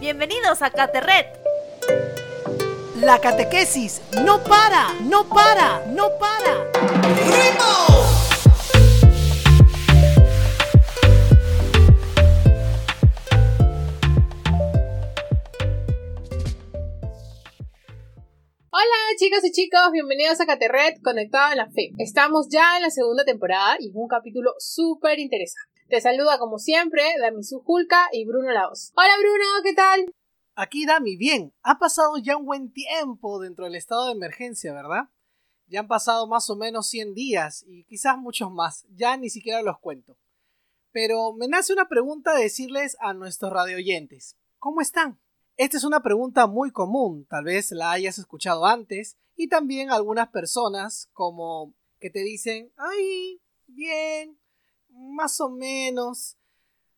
Bienvenidos a Caterret. La catequesis no para, no para, no para. Hola chicos y chicos, bienvenidos a Caterret Conectado a la Fe. Estamos ya en la segunda temporada y es un capítulo súper interesante. Te saluda como siempre Damisu Julka y Bruno Laos. Hola Bruno, ¿qué tal? Aquí Dami, bien, ha pasado ya un buen tiempo dentro del estado de emergencia, ¿verdad? Ya han pasado más o menos 100 días y quizás muchos más, ya ni siquiera los cuento. Pero me nace una pregunta de decirles a nuestros radioyentes, ¿cómo están? Esta es una pregunta muy común, tal vez la hayas escuchado antes, y también algunas personas como que te dicen, ay, bien, más o menos.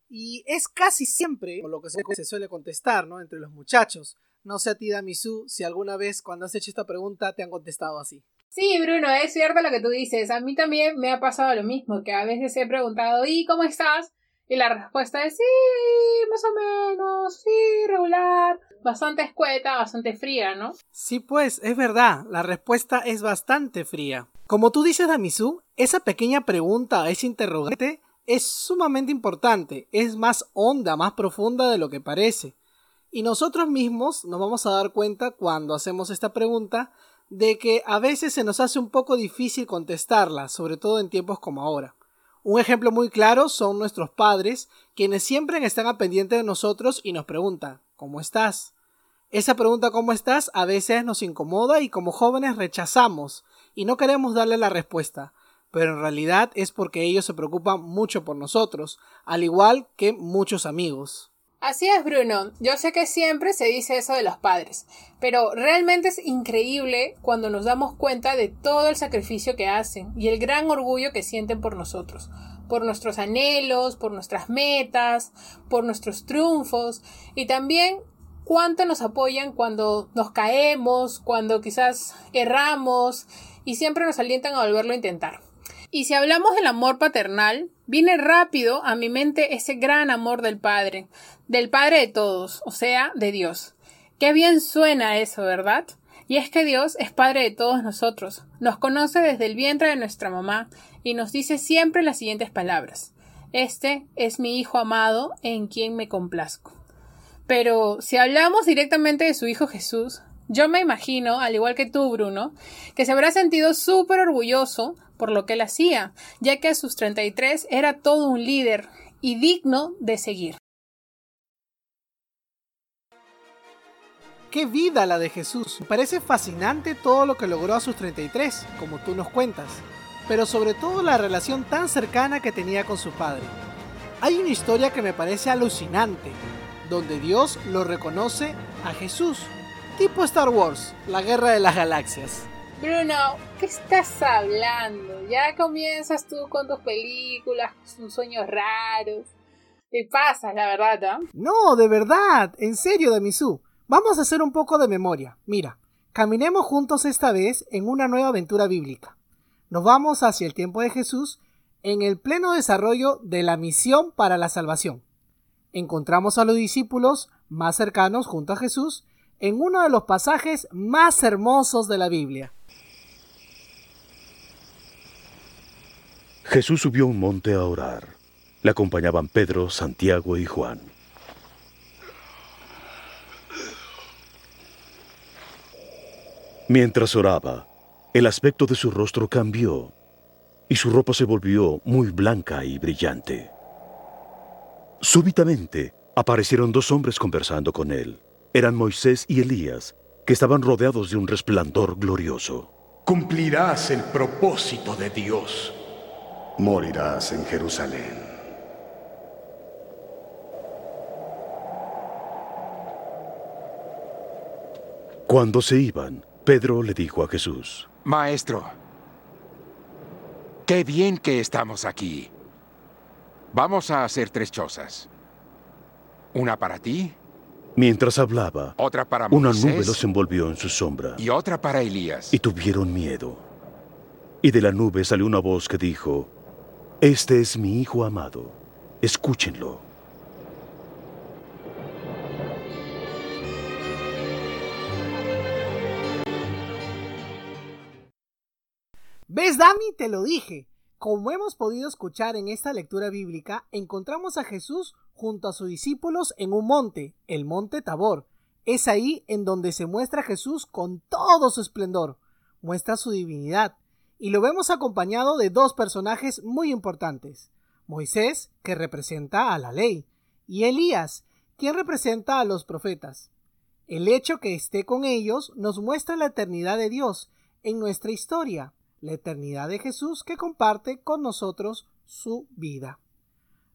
Y es casi siempre lo que se suele contestar, ¿no? Entre los muchachos. No sé a ti, Damisu, si alguna vez cuando has hecho esta pregunta te han contestado así. Sí, Bruno, es cierto lo que tú dices. A mí también me ha pasado lo mismo, que a veces he preguntado, ¿y cómo estás? Y la respuesta es sí, más o menos, sí, regular. Bastante escueta, bastante fría, ¿no? Sí, pues, es verdad, la respuesta es bastante fría. Como tú dices, Damisu, esa pequeña pregunta, ese interrogante, es sumamente importante, es más honda, más profunda de lo que parece. Y nosotros mismos nos vamos a dar cuenta cuando hacemos esta pregunta de que a veces se nos hace un poco difícil contestarla, sobre todo en tiempos como ahora. Un ejemplo muy claro son nuestros padres, quienes siempre están a pendiente de nosotros y nos preguntan ¿Cómo estás? Esa pregunta ¿cómo estás? a veces nos incomoda y como jóvenes rechazamos y no queremos darle la respuesta, pero en realidad es porque ellos se preocupan mucho por nosotros, al igual que muchos amigos. Así es, Bruno. Yo sé que siempre se dice eso de los padres, pero realmente es increíble cuando nos damos cuenta de todo el sacrificio que hacen y el gran orgullo que sienten por nosotros, por nuestros anhelos, por nuestras metas, por nuestros triunfos y también cuánto nos apoyan cuando nos caemos, cuando quizás erramos y siempre nos alientan a volverlo a intentar. Y si hablamos del amor paternal, viene rápido a mi mente ese gran amor del Padre, del Padre de todos, o sea, de Dios. Qué bien suena eso, ¿verdad? Y es que Dios es Padre de todos nosotros, nos conoce desde el vientre de nuestra mamá y nos dice siempre las siguientes palabras. Este es mi Hijo amado en quien me complazco. Pero si hablamos directamente de su Hijo Jesús, yo me imagino, al igual que tú, Bruno, que se habrá sentido súper orgulloso por lo que él hacía, ya que a sus 33 era todo un líder y digno de seguir. ¡Qué vida la de Jesús! Me parece fascinante todo lo que logró a sus 33, como tú nos cuentas, pero sobre todo la relación tan cercana que tenía con su padre. Hay una historia que me parece alucinante, donde Dios lo reconoce a Jesús, tipo Star Wars, la guerra de las galaxias. Bruno, ¿qué estás hablando? Ya comienzas tú con tus películas, tus sueños raros. Te pasas, la verdad, ¿no? No, de verdad, en serio, Damisu. Vamos a hacer un poco de memoria. Mira, caminemos juntos esta vez en una nueva aventura bíblica. Nos vamos hacia el tiempo de Jesús en el pleno desarrollo de la misión para la salvación. Encontramos a los discípulos más cercanos junto a Jesús en uno de los pasajes más hermosos de la Biblia. Jesús subió un monte a orar. Le acompañaban Pedro, Santiago y Juan. Mientras oraba, el aspecto de su rostro cambió y su ropa se volvió muy blanca y brillante. Súbitamente aparecieron dos hombres conversando con él. Eran Moisés y Elías, que estaban rodeados de un resplandor glorioso. Cumplirás el propósito de Dios morirás en Jerusalén. Cuando se iban, Pedro le dijo a Jesús, Maestro, qué bien que estamos aquí. Vamos a hacer tres chozas. Una para ti. Mientras hablaba, otra para una nube los envolvió en su sombra. Y otra para Elías. Y tuvieron miedo. Y de la nube salió una voz que dijo, este es mi Hijo amado, escúchenlo. ¿Ves, Dami? Te lo dije. Como hemos podido escuchar en esta lectura bíblica, encontramos a Jesús junto a sus discípulos en un monte, el monte Tabor. Es ahí en donde se muestra Jesús con todo su esplendor. Muestra su divinidad, y lo vemos acompañado de dos personajes muy importantes. Moisés, que representa a la ley, y Elías, quien representa a los profetas. El hecho que esté con ellos nos muestra la eternidad de Dios en nuestra historia, la eternidad de Jesús que comparte con nosotros su vida.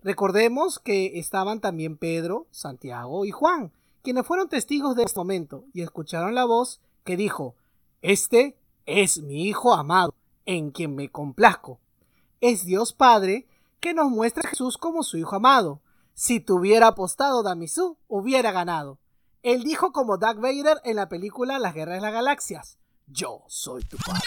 Recordemos que estaban también Pedro, Santiago y Juan, quienes fueron testigos de este momento y escucharon la voz que dijo, Este es mi Hijo amado, en quien me complazco. Es Dios Padre que nos muestra a Jesús como su Hijo amado. Si tuviera apostado Damisú, hubiera ganado. Él dijo como Doug Vader en la película Las Guerras de las Galaxias. Yo soy tu padre.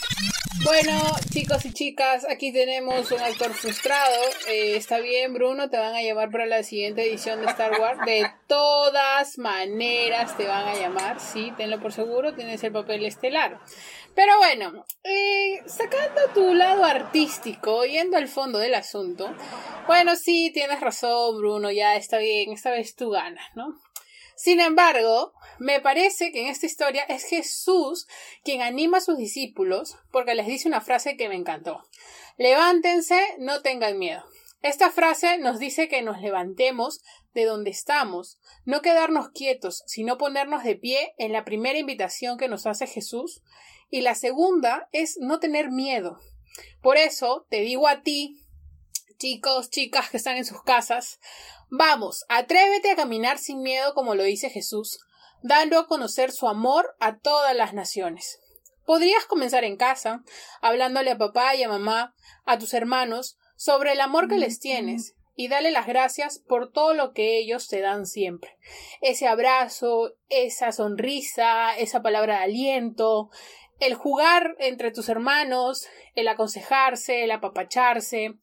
Bueno, chicos y chicas, aquí tenemos un actor frustrado. Eh, está bien, Bruno, te van a llamar para la siguiente edición de Star Wars. De todas maneras te van a llamar, sí, tenlo por seguro, tienes el papel estelar. Pero bueno, eh, sacando tu lado artístico, yendo al fondo del asunto, bueno, sí, tienes razón, Bruno, ya está bien, esta vez tú ganas, ¿no? Sin embargo, me parece que en esta historia es Jesús quien anima a sus discípulos porque les dice una frase que me encantó. Levántense, no tengan miedo. Esta frase nos dice que nos levantemos de donde estamos, no quedarnos quietos, sino ponernos de pie en la primera invitación que nos hace Jesús. Y la segunda es no tener miedo. Por eso te digo a ti, chicos, chicas que están en sus casas, Vamos, atrévete a caminar sin miedo como lo dice Jesús, dando a conocer su amor a todas las naciones. Podrías comenzar en casa, hablándole a papá y a mamá, a tus hermanos, sobre el amor que les tienes, y dale las gracias por todo lo que ellos te dan siempre. Ese abrazo, esa sonrisa, esa palabra de aliento, el jugar entre tus hermanos, el aconsejarse, el apapacharse.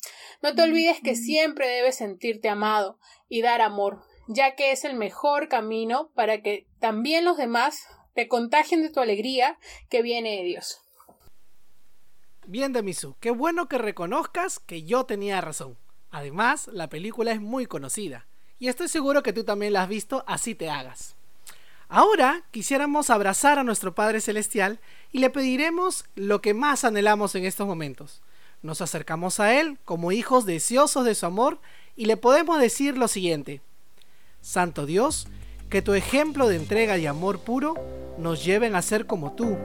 No te olvides que siempre debes sentirte amado y dar amor, ya que es el mejor camino para que también los demás te contagien de tu alegría que viene de Dios. Bien, Damisu, qué bueno que reconozcas que yo tenía razón. Además, la película es muy conocida, y estoy seguro que tú también la has visto, así te hagas. Ahora quisiéramos abrazar a nuestro Padre Celestial y le pediremos lo que más anhelamos en estos momentos. Nos acercamos a Él como hijos deseosos de su amor y le podemos decir lo siguiente. Santo Dios, que tu ejemplo de entrega y amor puro nos lleven a ser como tú,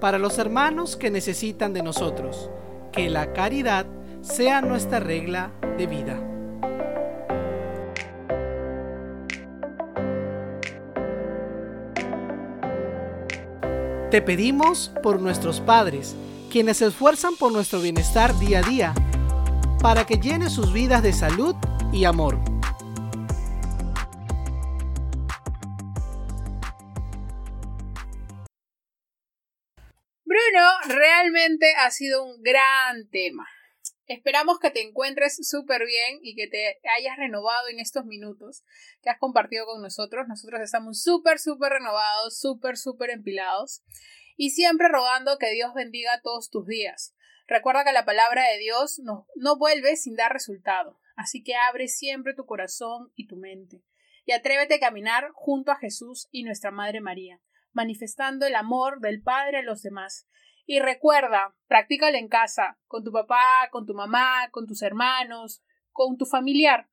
para los hermanos que necesitan de nosotros, que la caridad sea nuestra regla de vida. Te pedimos por nuestros padres, quienes se esfuerzan por nuestro bienestar día a día, para que llene sus vidas de salud y amor. Bruno, realmente ha sido un gran tema. Esperamos que te encuentres súper bien y que te hayas renovado en estos minutos que has compartido con nosotros. Nosotros estamos súper, súper renovados, súper, súper empilados y siempre rogando que Dios bendiga todos tus días. Recuerda que la palabra de Dios no, no vuelve sin dar resultado, así que abre siempre tu corazón y tu mente y atrévete a caminar junto a Jesús y nuestra Madre María, manifestando el amor del Padre a los demás y recuerda, practícalo en casa, con tu papá, con tu mamá, con tus hermanos, con tu familiar,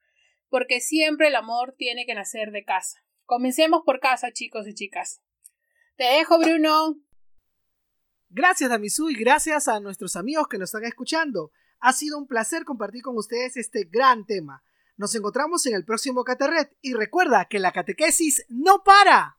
porque siempre el amor tiene que nacer de casa. Comencemos por casa, chicos y chicas. Te dejo, Bruno. Gracias, Damisu, y gracias a nuestros amigos que nos están escuchando. Ha sido un placer compartir con ustedes este gran tema. Nos encontramos en el próximo Caterret y recuerda que la catequesis no para.